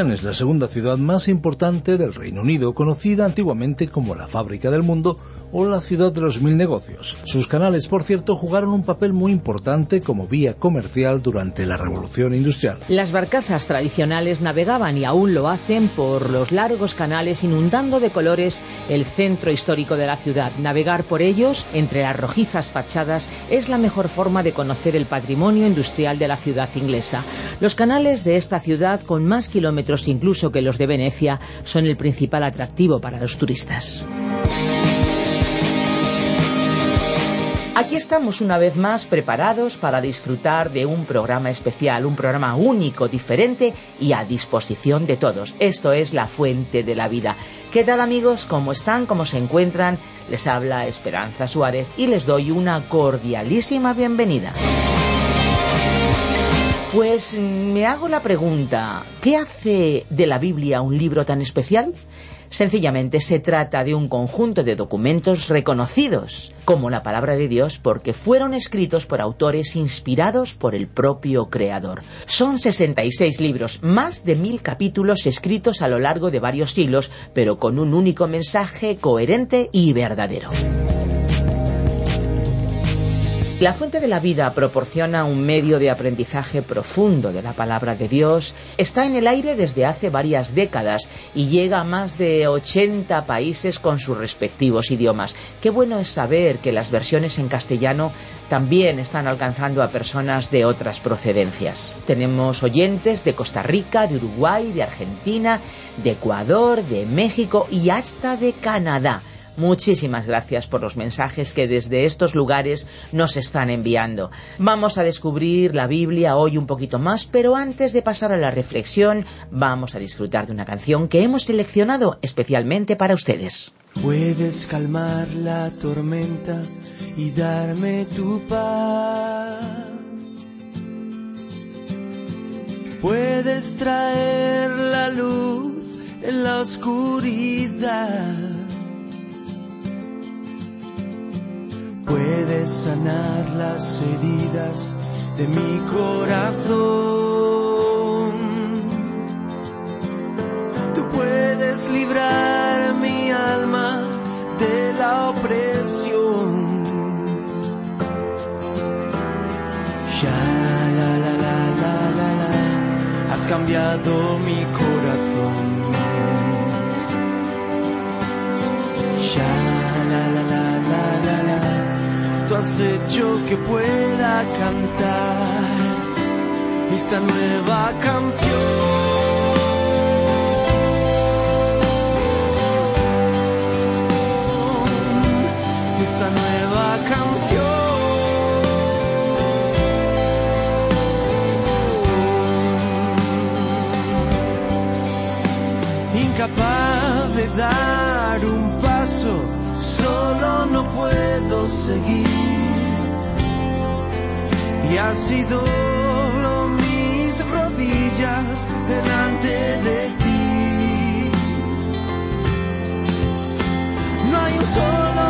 Es la segunda ciudad más importante del Reino Unido, conocida antiguamente como la fábrica del mundo o la ciudad de los mil negocios. Sus canales, por cierto, jugaron un papel muy importante como vía comercial durante la Revolución Industrial. Las barcazas tradicionales navegaban y aún lo hacen por los largos canales inundando de colores el centro histórico de la ciudad. Navegar por ellos, entre las rojizas fachadas, es la mejor forma de conocer el patrimonio industrial de la ciudad inglesa. Los canales de esta ciudad, con más kilómetros incluso que los de Venecia, son el principal atractivo para los turistas. Aquí estamos una vez más preparados para disfrutar de un programa especial, un programa único, diferente y a disposición de todos. Esto es La Fuente de la Vida. ¿Qué tal amigos? ¿Cómo están? ¿Cómo se encuentran? Les habla Esperanza Suárez y les doy una cordialísima bienvenida. Pues me hago la pregunta, ¿qué hace de la Biblia un libro tan especial? Sencillamente se trata de un conjunto de documentos reconocidos como la palabra de Dios porque fueron escritos por autores inspirados por el propio Creador. Son 66 libros, más de mil capítulos escritos a lo largo de varios siglos, pero con un único mensaje coherente y verdadero. La fuente de la vida proporciona un medio de aprendizaje profundo de la palabra de Dios. Está en el aire desde hace varias décadas y llega a más de 80 países con sus respectivos idiomas. Qué bueno es saber que las versiones en castellano también están alcanzando a personas de otras procedencias. Tenemos oyentes de Costa Rica, de Uruguay, de Argentina, de Ecuador, de México y hasta de Canadá. Muchísimas gracias por los mensajes que desde estos lugares nos están enviando. Vamos a descubrir la Biblia hoy un poquito más, pero antes de pasar a la reflexión, vamos a disfrutar de una canción que hemos seleccionado especialmente para ustedes. Puedes calmar la tormenta y darme tu paz. Puedes traer la luz en la oscuridad. Puedes sanar las heridas de mi corazón. Tú puedes librar mi alma de la opresión. Ya la la la la la la, has cambiado mi corazón. Has hecho que pueda cantar esta nueva canción. Esta nueva canción. Incapaz de dar un paso solo no puedo seguir. Y ha sido lo mis rodillas delante de ti. No hay un solo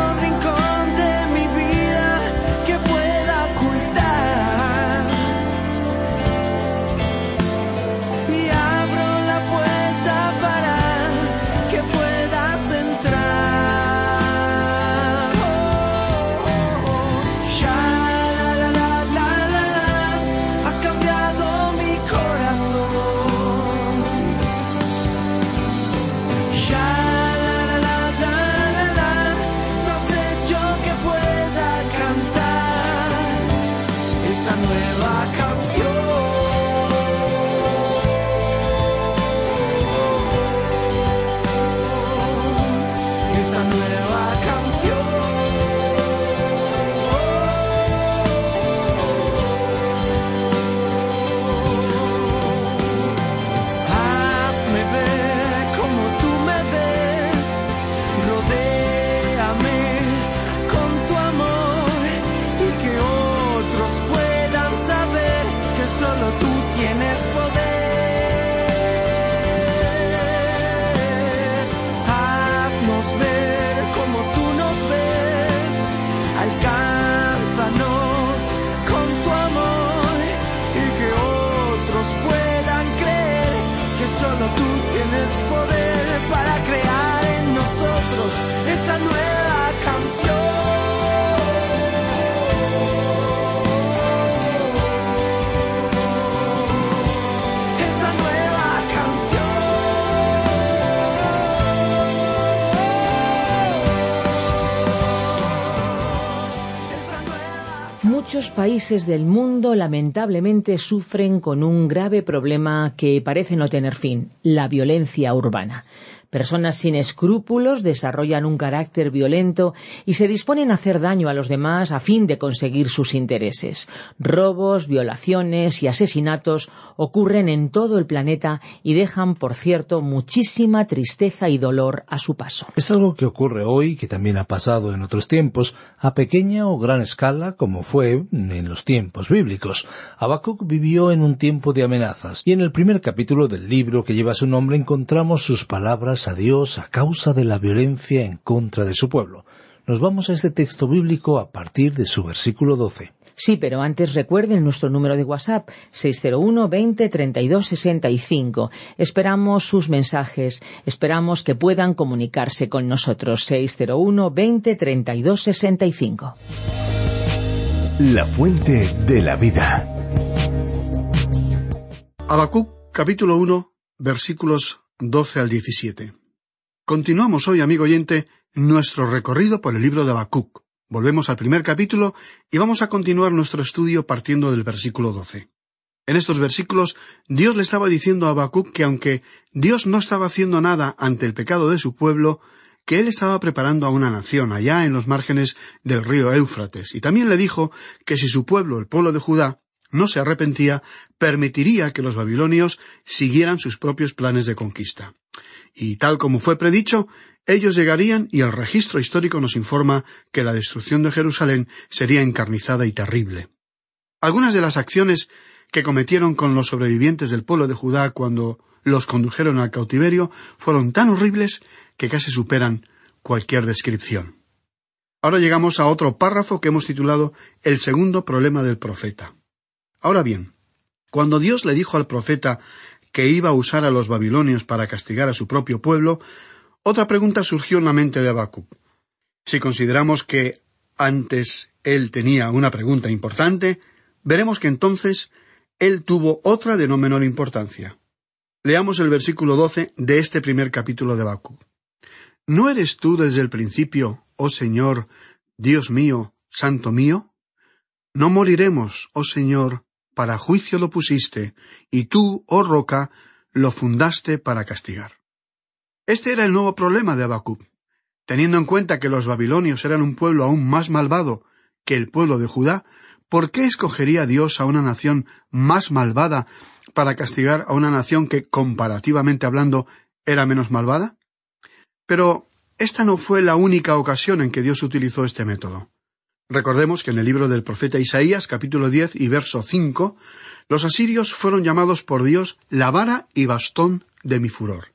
es poder. Muchos países del mundo lamentablemente sufren con un grave problema que parece no tener fin, la violencia urbana. Personas sin escrúpulos desarrollan un carácter violento y se disponen a hacer daño a los demás a fin de conseguir sus intereses. Robos, violaciones y asesinatos ocurren en todo el planeta y dejan, por cierto, muchísima tristeza y dolor a su paso. Es algo que ocurre hoy, que también ha pasado en otros tiempos, a pequeña o gran escala, como fue en los tiempos bíblicos. Habacuc vivió en un tiempo de amenazas, y en el primer capítulo del libro que lleva su nombre encontramos sus palabras a Dios a causa de la violencia en contra de su pueblo. Nos vamos a este texto bíblico a partir de su versículo 12. Sí, pero antes recuerden nuestro número de WhatsApp 601 20 32 65. Esperamos sus mensajes, esperamos que puedan comunicarse con nosotros 601 20 32 65. La fuente de la vida. Habacuc capítulo 1 versículos 12 al 17. Continuamos hoy, amigo oyente, nuestro recorrido por el libro de Habacuc. Volvemos al primer capítulo y vamos a continuar nuestro estudio partiendo del versículo 12. En estos versículos, Dios le estaba diciendo a Habacuc que aunque Dios no estaba haciendo nada ante el pecado de su pueblo, que él estaba preparando a una nación allá en los márgenes del río Éufrates, y también le dijo que si su pueblo, el pueblo de Judá, no se arrepentía, permitiría que los babilonios siguieran sus propios planes de conquista. Y tal como fue predicho, ellos llegarían y el registro histórico nos informa que la destrucción de Jerusalén sería encarnizada y terrible. Algunas de las acciones que cometieron con los sobrevivientes del pueblo de Judá cuando los condujeron al cautiverio fueron tan horribles que casi superan cualquier descripción. Ahora llegamos a otro párrafo que hemos titulado El segundo problema del profeta. Ahora bien, cuando Dios le dijo al profeta que iba a usar a los babilonios para castigar a su propio pueblo, otra pregunta surgió en la mente de Habacuc. Si consideramos que antes él tenía una pregunta importante, veremos que entonces él tuvo otra de no menor importancia. Leamos el versículo doce de este primer capítulo de Habacuc. ¿No eres tú desde el principio, oh Señor, Dios mío, Santo mío? No moriremos, oh Señor, para juicio lo pusiste, y tú, oh roca, lo fundaste para castigar. Este era el nuevo problema de Habacuc. Teniendo en cuenta que los babilonios eran un pueblo aún más malvado que el pueblo de Judá, ¿por qué escogería Dios a una nación más malvada para castigar a una nación que, comparativamente hablando, era menos malvada? Pero esta no fue la única ocasión en que Dios utilizó este método. Recordemos que en el libro del profeta Isaías, capítulo diez y verso cinco, los asirios fueron llamados por Dios la vara y bastón de mi furor.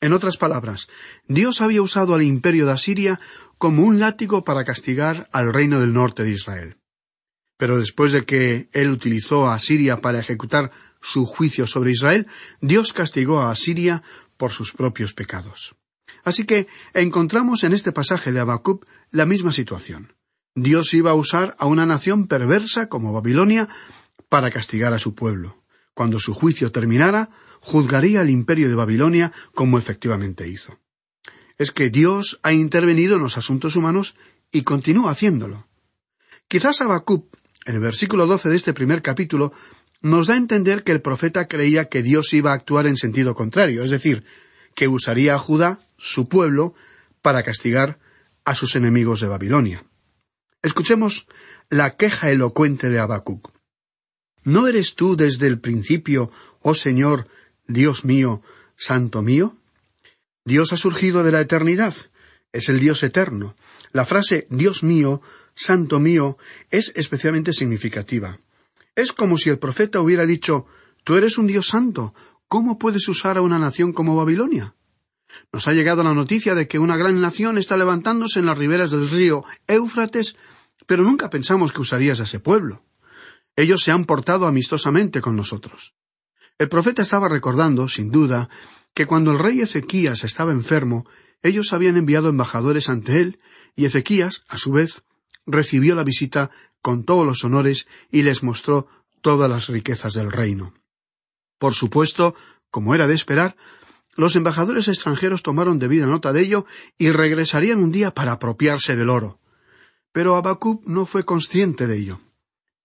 En otras palabras, Dios había usado al imperio de Asiria como un látigo para castigar al reino del norte de Israel. Pero después de que él utilizó a Asiria para ejecutar su juicio sobre Israel, Dios castigó a Asiria por sus propios pecados. Así que encontramos en este pasaje de Habacuc la misma situación. Dios iba a usar a una nación perversa como Babilonia para castigar a su pueblo. Cuando su juicio terminara, juzgaría al imperio de Babilonia como efectivamente hizo. Es que Dios ha intervenido en los asuntos humanos y continúa haciéndolo. Quizás Habacuc, en el versículo doce de este primer capítulo, nos da a entender que el profeta creía que Dios iba a actuar en sentido contrario, es decir, que usaría a Judá, su pueblo, para castigar a sus enemigos de Babilonia. Escuchemos la queja elocuente de Habacuc. ¿No eres tú desde el principio, oh Señor, Dios mío, Santo mío? Dios ha surgido de la eternidad, es el Dios eterno. La frase Dios mío, Santo mío, es especialmente significativa. Es como si el profeta hubiera dicho Tú eres un Dios santo, ¿cómo puedes usar a una nación como Babilonia? Nos ha llegado la noticia de que una gran nación está levantándose en las riberas del río Éufrates pero nunca pensamos que usarías a ese pueblo. Ellos se han portado amistosamente con nosotros. El profeta estaba recordando, sin duda, que cuando el rey Ezequías estaba enfermo, ellos habían enviado embajadores ante él, y Ezequías, a su vez, recibió la visita con todos los honores y les mostró todas las riquezas del reino. Por supuesto, como era de esperar, los embajadores extranjeros tomaron debida nota de ello y regresarían un día para apropiarse del oro. Pero Habacuc no fue consciente de ello.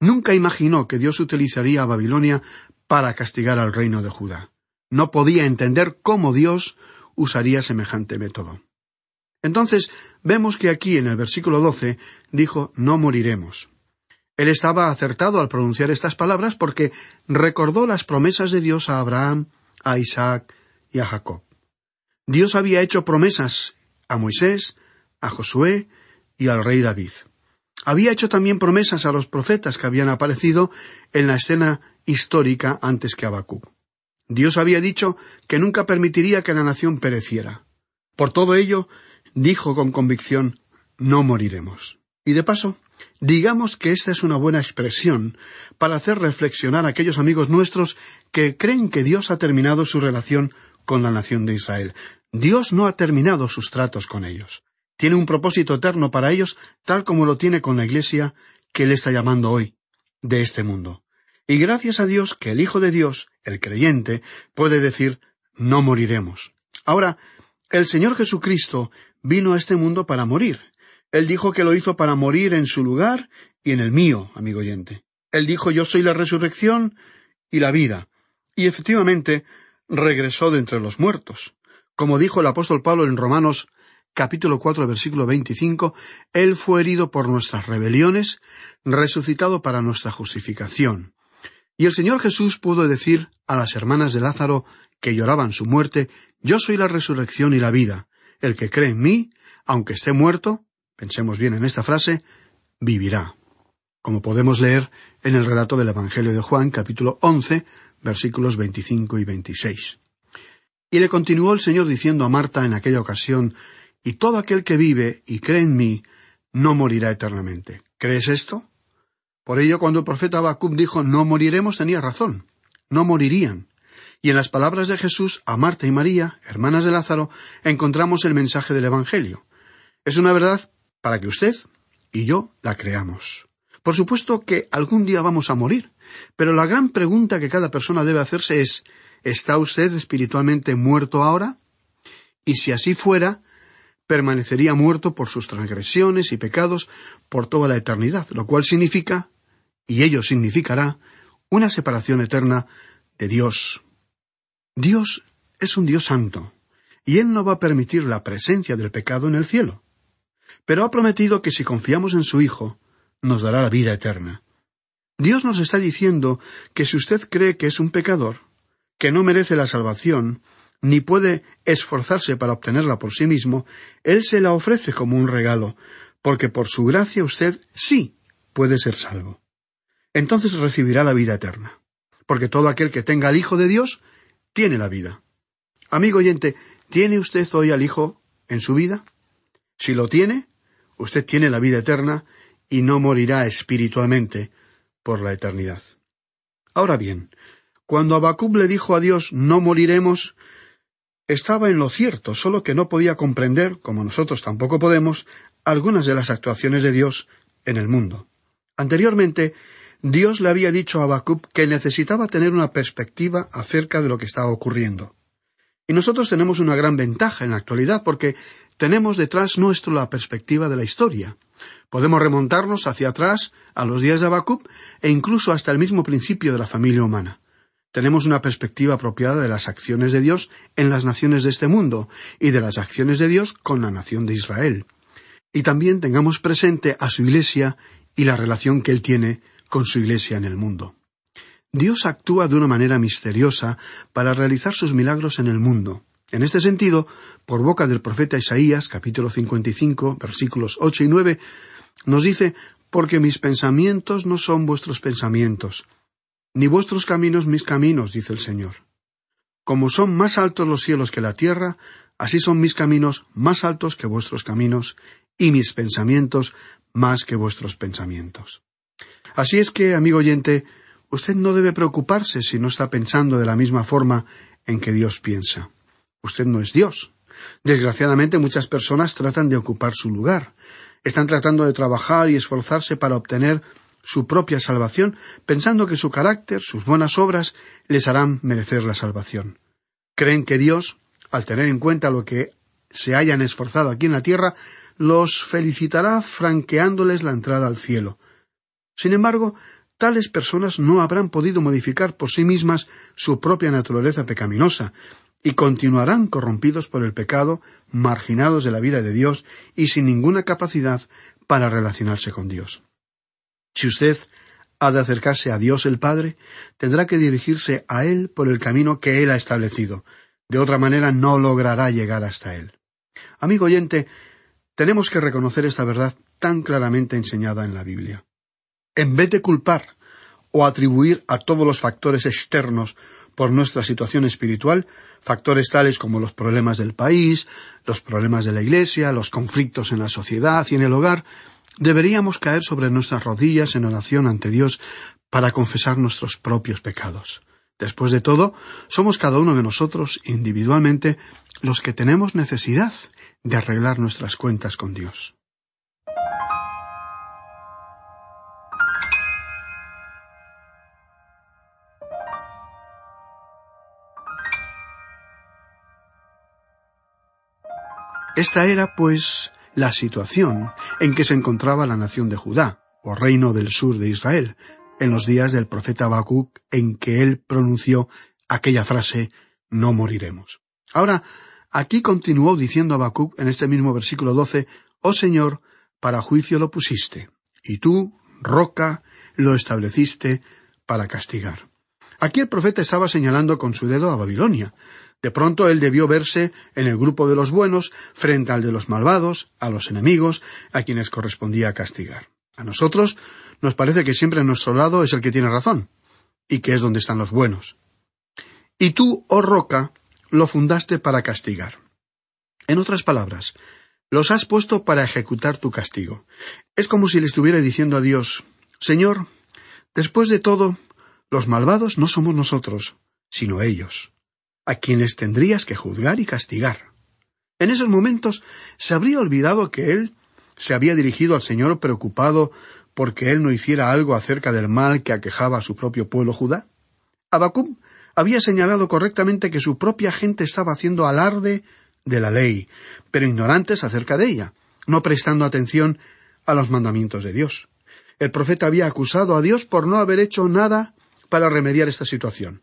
Nunca imaginó que Dios utilizaría a Babilonia para castigar al reino de Judá. No podía entender cómo Dios usaría semejante método. Entonces vemos que aquí en el versículo doce dijo no moriremos. Él estaba acertado al pronunciar estas palabras porque recordó las promesas de Dios a Abraham, a Isaac y a Jacob. Dios había hecho promesas a Moisés, a Josué y al rey David. Había hecho también promesas a los profetas que habían aparecido en la escena histórica antes que Habacuc. Dios había dicho que nunca permitiría que la nación pereciera. Por todo ello, dijo con convicción no moriremos. Y de paso, digamos que esta es una buena expresión para hacer reflexionar a aquellos amigos nuestros que creen que Dios ha terminado su relación con la nación de Israel. Dios no ha terminado sus tratos con ellos. Tiene un propósito eterno para ellos, tal como lo tiene con la Iglesia que Él está llamando hoy, de este mundo. Y gracias a Dios que el Hijo de Dios, el creyente, puede decir no moriremos. Ahora, el Señor Jesucristo vino a este mundo para morir. Él dijo que lo hizo para morir en su lugar y en el mío, amigo oyente. Él dijo yo soy la resurrección y la vida. Y efectivamente regresó de entre los muertos. Como dijo el apóstol Pablo en Romanos capítulo cuatro versículo veinticinco, Él fue herido por nuestras rebeliones, resucitado para nuestra justificación. Y el Señor Jesús pudo decir a las hermanas de Lázaro que lloraban su muerte, Yo soy la resurrección y la vida. El que cree en mí, aunque esté muerto, pensemos bien en esta frase, vivirá. Como podemos leer en el relato del Evangelio de Juan, capítulo once, versículos veinticinco y veintiséis. Y le continuó el Señor diciendo a Marta en aquella ocasión, y todo aquel que vive y cree en mí, no morirá eternamente. ¿Crees esto? Por ello, cuando el profeta Habacuc dijo no moriremos, tenía razón. No morirían. Y en las palabras de Jesús a Marta y María, hermanas de Lázaro, encontramos el mensaje del Evangelio. Es una verdad para que usted y yo la creamos. Por supuesto que algún día vamos a morir, pero la gran pregunta que cada persona debe hacerse es ¿Está usted espiritualmente muerto ahora? Y si así fuera, permanecería muerto por sus transgresiones y pecados por toda la eternidad, lo cual significa, y ello significará, una separación eterna de Dios. Dios es un Dios santo, y Él no va a permitir la presencia del pecado en el cielo. Pero ha prometido que si confiamos en su Hijo, nos dará la vida eterna. Dios nos está diciendo que si usted cree que es un pecador, que no merece la salvación, ni puede esforzarse para obtenerla por sí mismo, Él se la ofrece como un regalo, porque por su gracia usted sí puede ser salvo. Entonces recibirá la vida eterna, porque todo aquel que tenga al Hijo de Dios tiene la vida. Amigo oyente, ¿tiene usted hoy al Hijo en su vida? Si lo tiene, usted tiene la vida eterna y no morirá espiritualmente por la eternidad. Ahora bien, cuando Abacub le dijo a Dios no moriremos, estaba en lo cierto, solo que no podía comprender, como nosotros tampoco podemos, algunas de las actuaciones de Dios en el mundo. Anteriormente, Dios le había dicho a Abacub que necesitaba tener una perspectiva acerca de lo que estaba ocurriendo. Y nosotros tenemos una gran ventaja en la actualidad porque tenemos detrás nuestro la perspectiva de la historia. Podemos remontarnos hacia atrás a los días de Habacuc e incluso hasta el mismo principio de la familia humana. Tenemos una perspectiva apropiada de las acciones de Dios en las naciones de este mundo y de las acciones de Dios con la nación de Israel. Y también tengamos presente a su Iglesia y la relación que Él tiene con su Iglesia en el mundo. Dios actúa de una manera misteriosa para realizar sus milagros en el mundo. En este sentido, por boca del profeta Isaías, capítulo 55, versículos ocho y nueve, nos dice, porque mis pensamientos no son vuestros pensamientos, ni vuestros caminos mis caminos, dice el Señor. Como son más altos los cielos que la tierra, así son mis caminos más altos que vuestros caminos, y mis pensamientos más que vuestros pensamientos. Así es que, amigo oyente, usted no debe preocuparse si no está pensando de la misma forma en que Dios piensa. Usted no es Dios. Desgraciadamente muchas personas tratan de ocupar su lugar. Están tratando de trabajar y esforzarse para obtener su propia salvación, pensando que su carácter, sus buenas obras, les harán merecer la salvación. Creen que Dios, al tener en cuenta lo que se hayan esforzado aquí en la tierra, los felicitará franqueándoles la entrada al cielo. Sin embargo, tales personas no habrán podido modificar por sí mismas su propia naturaleza pecaminosa, y continuarán corrompidos por el pecado, marginados de la vida de Dios y sin ninguna capacidad para relacionarse con Dios. Si usted ha de acercarse a Dios el Padre, tendrá que dirigirse a Él por el camino que Él ha establecido. De otra manera no logrará llegar hasta Él. Amigo oyente, tenemos que reconocer esta verdad tan claramente enseñada en la Biblia. En vez de culpar o atribuir a todos los factores externos por nuestra situación espiritual, factores tales como los problemas del país, los problemas de la Iglesia, los conflictos en la sociedad y en el hogar, deberíamos caer sobre nuestras rodillas en oración ante Dios para confesar nuestros propios pecados. Después de todo, somos cada uno de nosotros individualmente los que tenemos necesidad de arreglar nuestras cuentas con Dios. Esta era, pues, la situación en que se encontraba la nación de Judá, o reino del sur de Israel, en los días del profeta Habacuc, en que él pronunció aquella frase no moriremos. Ahora, aquí continuó diciendo Habacuc en este mismo versículo doce Oh Señor, para juicio lo pusiste, y tú, roca, lo estableciste para castigar. Aquí el profeta estaba señalando con su dedo a Babilonia, de pronto él debió verse en el grupo de los buenos frente al de los malvados, a los enemigos, a quienes correspondía castigar. A nosotros nos parece que siempre nuestro lado es el que tiene razón, y que es donde están los buenos. Y tú, oh roca, lo fundaste para castigar. En otras palabras, los has puesto para ejecutar tu castigo. Es como si le estuviera diciendo a Dios Señor, después de todo, los malvados no somos nosotros, sino ellos a quienes tendrías que juzgar y castigar. En esos momentos se habría olvidado que él se había dirigido al Señor preocupado porque él no hiciera algo acerca del mal que aquejaba a su propio pueblo Judá. Abacum había señalado correctamente que su propia gente estaba haciendo alarde de la ley, pero ignorantes acerca de ella, no prestando atención a los mandamientos de Dios. El profeta había acusado a Dios por no haber hecho nada para remediar esta situación.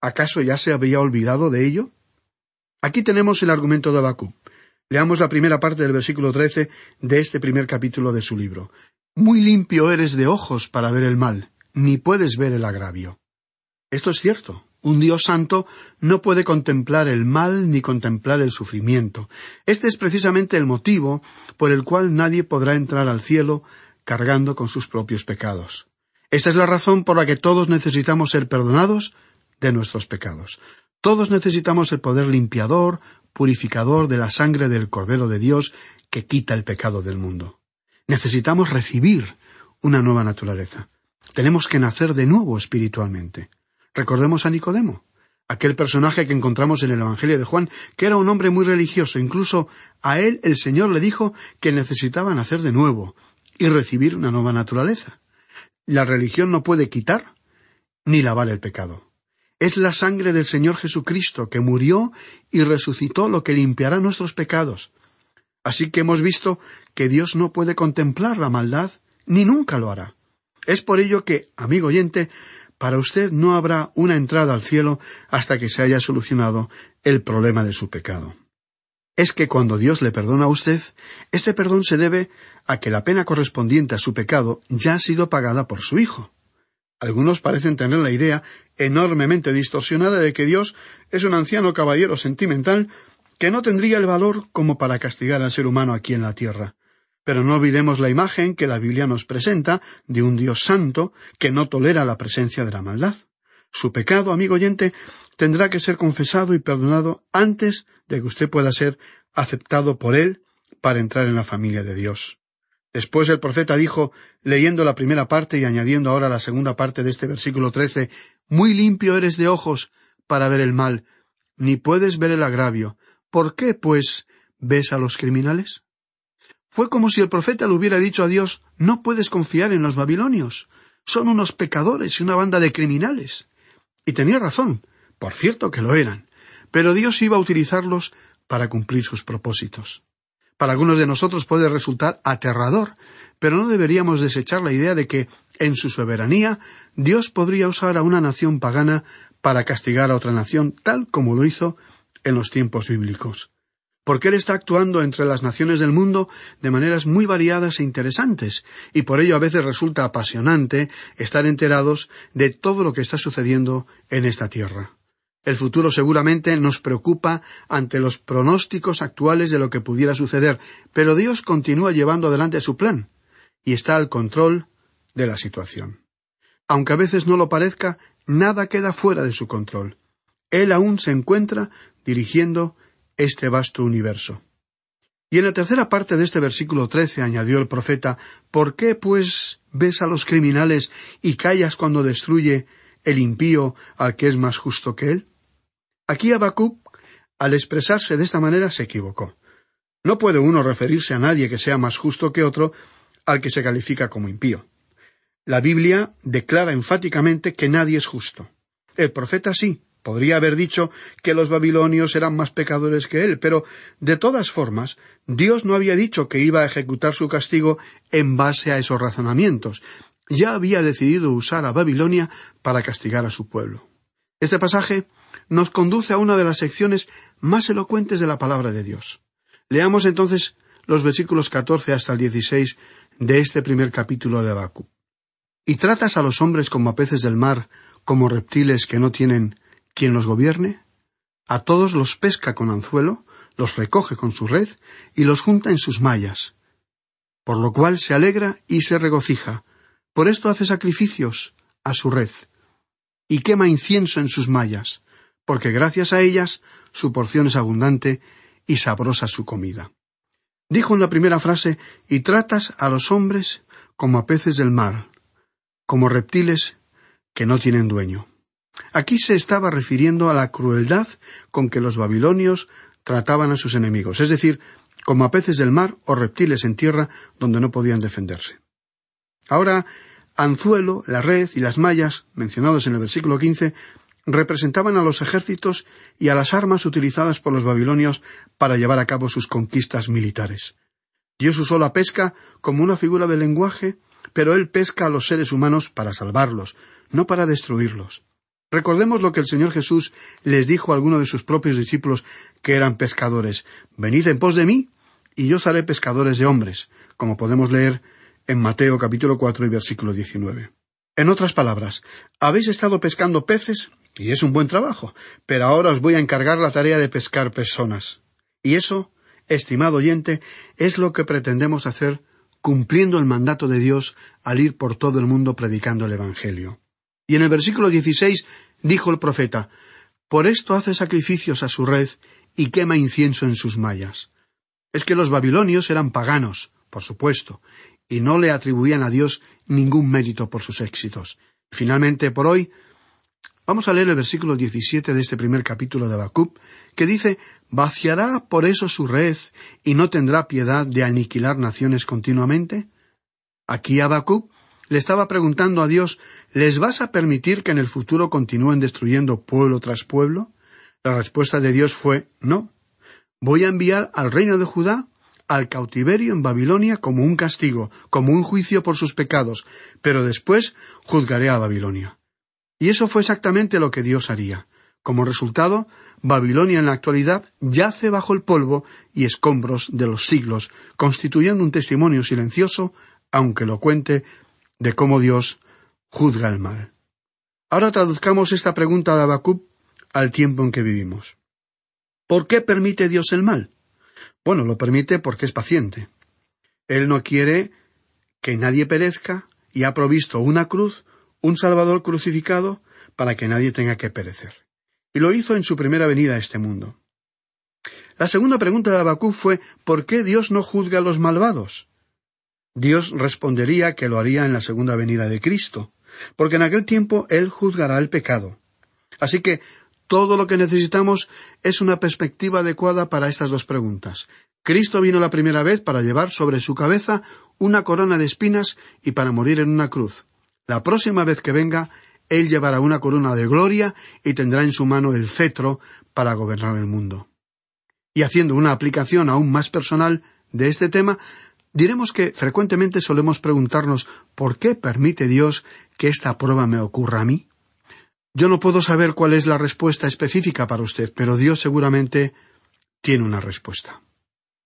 ¿Acaso ya se había olvidado de ello? Aquí tenemos el argumento de Habacuc. Leamos la primera parte del versículo trece de este primer capítulo de su libro. Muy limpio eres de ojos para ver el mal, ni puedes ver el agravio. Esto es cierto. Un Dios santo no puede contemplar el mal ni contemplar el sufrimiento. Este es precisamente el motivo por el cual nadie podrá entrar al cielo cargando con sus propios pecados. Esta es la razón por la que todos necesitamos ser perdonados de nuestros pecados. Todos necesitamos el poder limpiador, purificador de la sangre del Cordero de Dios que quita el pecado del mundo. Necesitamos recibir una nueva naturaleza. Tenemos que nacer de nuevo espiritualmente. Recordemos a Nicodemo, aquel personaje que encontramos en el Evangelio de Juan, que era un hombre muy religioso. Incluso a él el Señor le dijo que necesitaba nacer de nuevo y recibir una nueva naturaleza. La religión no puede quitar ni lavar el pecado. Es la sangre del Señor Jesucristo que murió y resucitó lo que limpiará nuestros pecados. Así que hemos visto que Dios no puede contemplar la maldad, ni nunca lo hará. Es por ello que, amigo oyente, para usted no habrá una entrada al cielo hasta que se haya solucionado el problema de su pecado. Es que cuando Dios le perdona a usted, este perdón se debe a que la pena correspondiente a su pecado ya ha sido pagada por su Hijo. Algunos parecen tener la idea enormemente distorsionada de que Dios es un anciano caballero sentimental que no tendría el valor como para castigar al ser humano aquí en la tierra. Pero no olvidemos la imagen que la Biblia nos presenta de un Dios santo que no tolera la presencia de la maldad. Su pecado, amigo oyente, tendrá que ser confesado y perdonado antes de que usted pueda ser aceptado por Él para entrar en la familia de Dios. Después el profeta dijo, leyendo la primera parte y añadiendo ahora la segunda parte de este versículo trece, Muy limpio eres de ojos para ver el mal, ni puedes ver el agravio. ¿Por qué, pues, ves a los criminales? Fue como si el profeta le hubiera dicho a Dios, No puedes confiar en los babilonios. Son unos pecadores y una banda de criminales. Y tenía razón, por cierto que lo eran, pero Dios iba a utilizarlos para cumplir sus propósitos. Para algunos de nosotros puede resultar aterrador, pero no deberíamos desechar la idea de que En su soberanía, Dios podría usar a una nación pagana para castigar a otra nación, tal como lo hizo en los tiempos bíblicos. Porque Él está actuando entre las naciones del mundo de maneras muy variadas e interesantes, y por ello a veces resulta apasionante estar enterados de todo lo que está sucediendo en esta tierra. El futuro seguramente nos preocupa ante los pronósticos actuales de lo que pudiera suceder, pero Dios continúa llevando adelante su plan y está al control de la situación. Aunque a veces no lo parezca, nada queda fuera de su control. Él aún se encuentra dirigiendo este vasto universo. Y en la tercera parte de este versículo trece añadió el profeta ¿Por qué, pues, ves a los criminales y callas cuando destruye el impío al que es más justo que él? Aquí Habacuc, al expresarse de esta manera, se equivocó. No puede uno referirse a nadie que sea más justo que otro al que se califica como impío. La Biblia declara enfáticamente que nadie es justo. El profeta sí, podría haber dicho que los babilonios eran más pecadores que él, pero de todas formas, Dios no había dicho que iba a ejecutar su castigo en base a esos razonamientos. Ya había decidido usar a Babilonia para castigar a su pueblo. Este pasaje nos conduce a una de las secciones más elocuentes de la palabra de Dios. Leamos entonces los versículos catorce hasta el dieciséis de este primer capítulo de Habacuc. ¿Y tratas a los hombres como a peces del mar, como reptiles que no tienen quien los gobierne? A todos los pesca con anzuelo, los recoge con su red y los junta en sus mallas. Por lo cual se alegra y se regocija. Por esto hace sacrificios a su red y quema incienso en sus mallas porque gracias a ellas su porción es abundante y sabrosa su comida. Dijo en la primera frase, y tratas a los hombres como a peces del mar, como reptiles que no tienen dueño. Aquí se estaba refiriendo a la crueldad con que los babilonios trataban a sus enemigos, es decir, como a peces del mar o reptiles en tierra donde no podían defenderse. Ahora, anzuelo, la red y las mallas, mencionados en el versículo quince, representaban a los ejércitos y a las armas utilizadas por los babilonios para llevar a cabo sus conquistas militares. Dios usó la pesca como una figura de lenguaje, pero Él pesca a los seres humanos para salvarlos, no para destruirlos. Recordemos lo que el Señor Jesús les dijo a algunos de sus propios discípulos que eran pescadores. Venid en pos de mí, y yo seré pescadores de hombres, como podemos leer en Mateo capítulo cuatro y versículo diecinueve. En otras palabras, ¿habéis estado pescando peces? Y es un buen trabajo, pero ahora os voy a encargar la tarea de pescar personas. Y eso, estimado oyente, es lo que pretendemos hacer cumpliendo el mandato de Dios al ir por todo el mundo predicando el Evangelio. Y en el versículo 16 dijo el profeta, Por esto hace sacrificios a su red y quema incienso en sus mallas. Es que los babilonios eran paganos, por supuesto, y no le atribuían a Dios ningún mérito por sus éxitos. Finalmente, por hoy, Vamos a leer el versículo 17 de este primer capítulo de Habacuc, que dice, ¿Vaciará por eso su red y no tendrá piedad de aniquilar naciones continuamente? Aquí Habacuc le estaba preguntando a Dios, ¿les vas a permitir que en el futuro continúen destruyendo pueblo tras pueblo? La respuesta de Dios fue, no. Voy a enviar al reino de Judá al cautiverio en Babilonia como un castigo, como un juicio por sus pecados, pero después juzgaré a Babilonia. Y eso fue exactamente lo que Dios haría. Como resultado, Babilonia en la actualidad yace bajo el polvo y escombros de los siglos, constituyendo un testimonio silencioso, aunque elocuente, de cómo Dios juzga el mal. Ahora traduzcamos esta pregunta de Habacuc al tiempo en que vivimos. ¿Por qué permite Dios el mal? Bueno, lo permite porque es paciente. Él no quiere que nadie perezca y ha provisto una cruz un Salvador crucificado para que nadie tenga que perecer. Y lo hizo en su primera venida a este mundo. La segunda pregunta de Habacuc fue ¿por qué Dios no juzga a los malvados? Dios respondería que lo haría en la segunda venida de Cristo, porque en aquel tiempo Él juzgará el pecado. Así que todo lo que necesitamos es una perspectiva adecuada para estas dos preguntas. Cristo vino la primera vez para llevar sobre su cabeza una corona de espinas y para morir en una cruz. La próxima vez que venga, Él llevará una corona de gloria y tendrá en su mano el cetro para gobernar el mundo. Y haciendo una aplicación aún más personal de este tema, diremos que frecuentemente solemos preguntarnos ¿por qué permite Dios que esta prueba me ocurra a mí? Yo no puedo saber cuál es la respuesta específica para usted, pero Dios seguramente tiene una respuesta.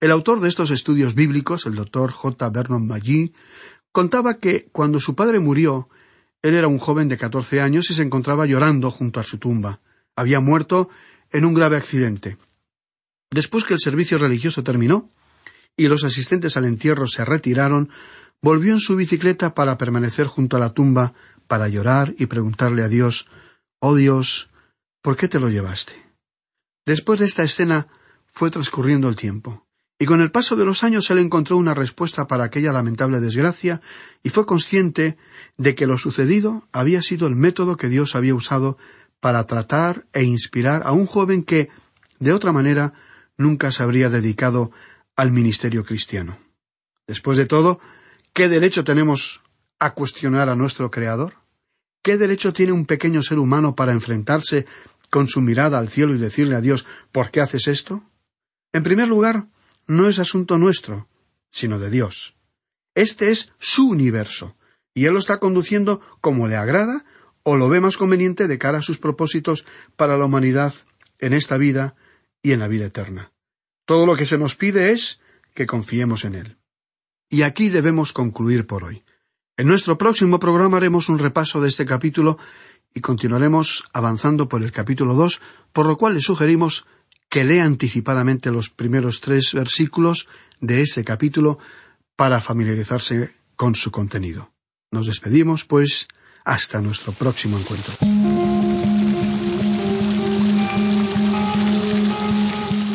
El autor de estos estudios bíblicos, el doctor J. Vernon McGee, contaba que cuando su padre murió, él era un joven de catorce años y se encontraba llorando junto a su tumba. Había muerto en un grave accidente. Después que el servicio religioso terminó y los asistentes al entierro se retiraron, volvió en su bicicleta para permanecer junto a la tumba, para llorar y preguntarle a Dios Oh Dios, ¿por qué te lo llevaste? Después de esta escena fue transcurriendo el tiempo, y con el paso de los años él encontró una respuesta para aquella lamentable desgracia y fue consciente de que lo sucedido había sido el método que Dios había usado para tratar e inspirar a un joven que, de otra manera, nunca se habría dedicado al ministerio cristiano. Después de todo, ¿qué derecho tenemos a cuestionar a nuestro Creador? ¿Qué derecho tiene un pequeño ser humano para enfrentarse con su mirada al cielo y decirle a Dios ¿por qué haces esto? En primer lugar, no es asunto nuestro, sino de Dios. Este es su universo, y Él lo está conduciendo como le agrada o lo ve más conveniente de cara a sus propósitos para la humanidad en esta vida y en la vida eterna. Todo lo que se nos pide es que confiemos en Él. Y aquí debemos concluir por hoy. En nuestro próximo programa haremos un repaso de este capítulo y continuaremos avanzando por el capítulo dos, por lo cual le sugerimos que lea anticipadamente los primeros tres versículos de ese capítulo para familiarizarse con su contenido. Nos despedimos, pues, hasta nuestro próximo encuentro.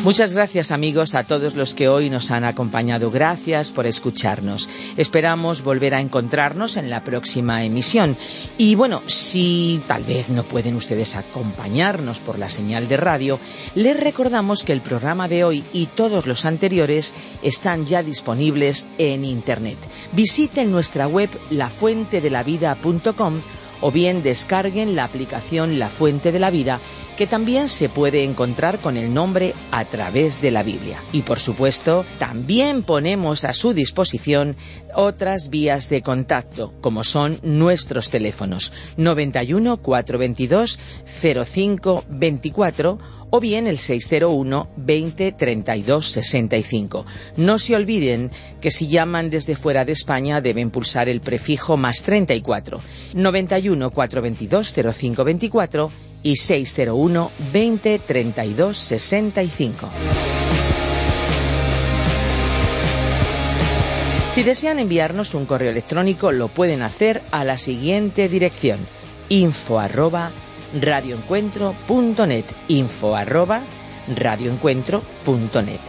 Muchas gracias amigos a todos los que hoy nos han acompañado. Gracias por escucharnos. Esperamos volver a encontrarnos en la próxima emisión. Y bueno, si tal vez no pueden ustedes acompañarnos por la señal de radio, les recordamos que el programa de hoy y todos los anteriores están ya disponibles en Internet. Visiten nuestra web lafuentedelavida.com o bien descarguen la aplicación La Fuente de la Vida, que también se puede encontrar con el nombre a través de la Biblia. Y por supuesto, también ponemos a su disposición otras vías de contacto, como son nuestros teléfonos 91 422 05 24 o bien el 601 20 32 65. No se olviden que si llaman desde fuera de España deben pulsar el prefijo más 34 91 422 05 24 y 601 20 32 65. Si desean enviarnos un correo electrónico lo pueden hacer a la siguiente dirección info arroba radioencuentro.net, info arroba radioencuentro.net.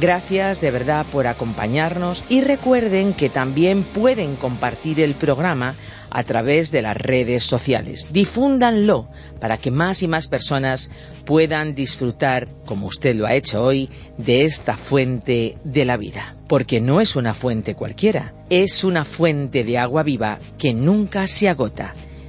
Gracias de verdad por acompañarnos y recuerden que también pueden compartir el programa a través de las redes sociales. Difúndanlo para que más y más personas puedan disfrutar, como usted lo ha hecho hoy, de esta fuente de la vida. Porque no es una fuente cualquiera, es una fuente de agua viva que nunca se agota.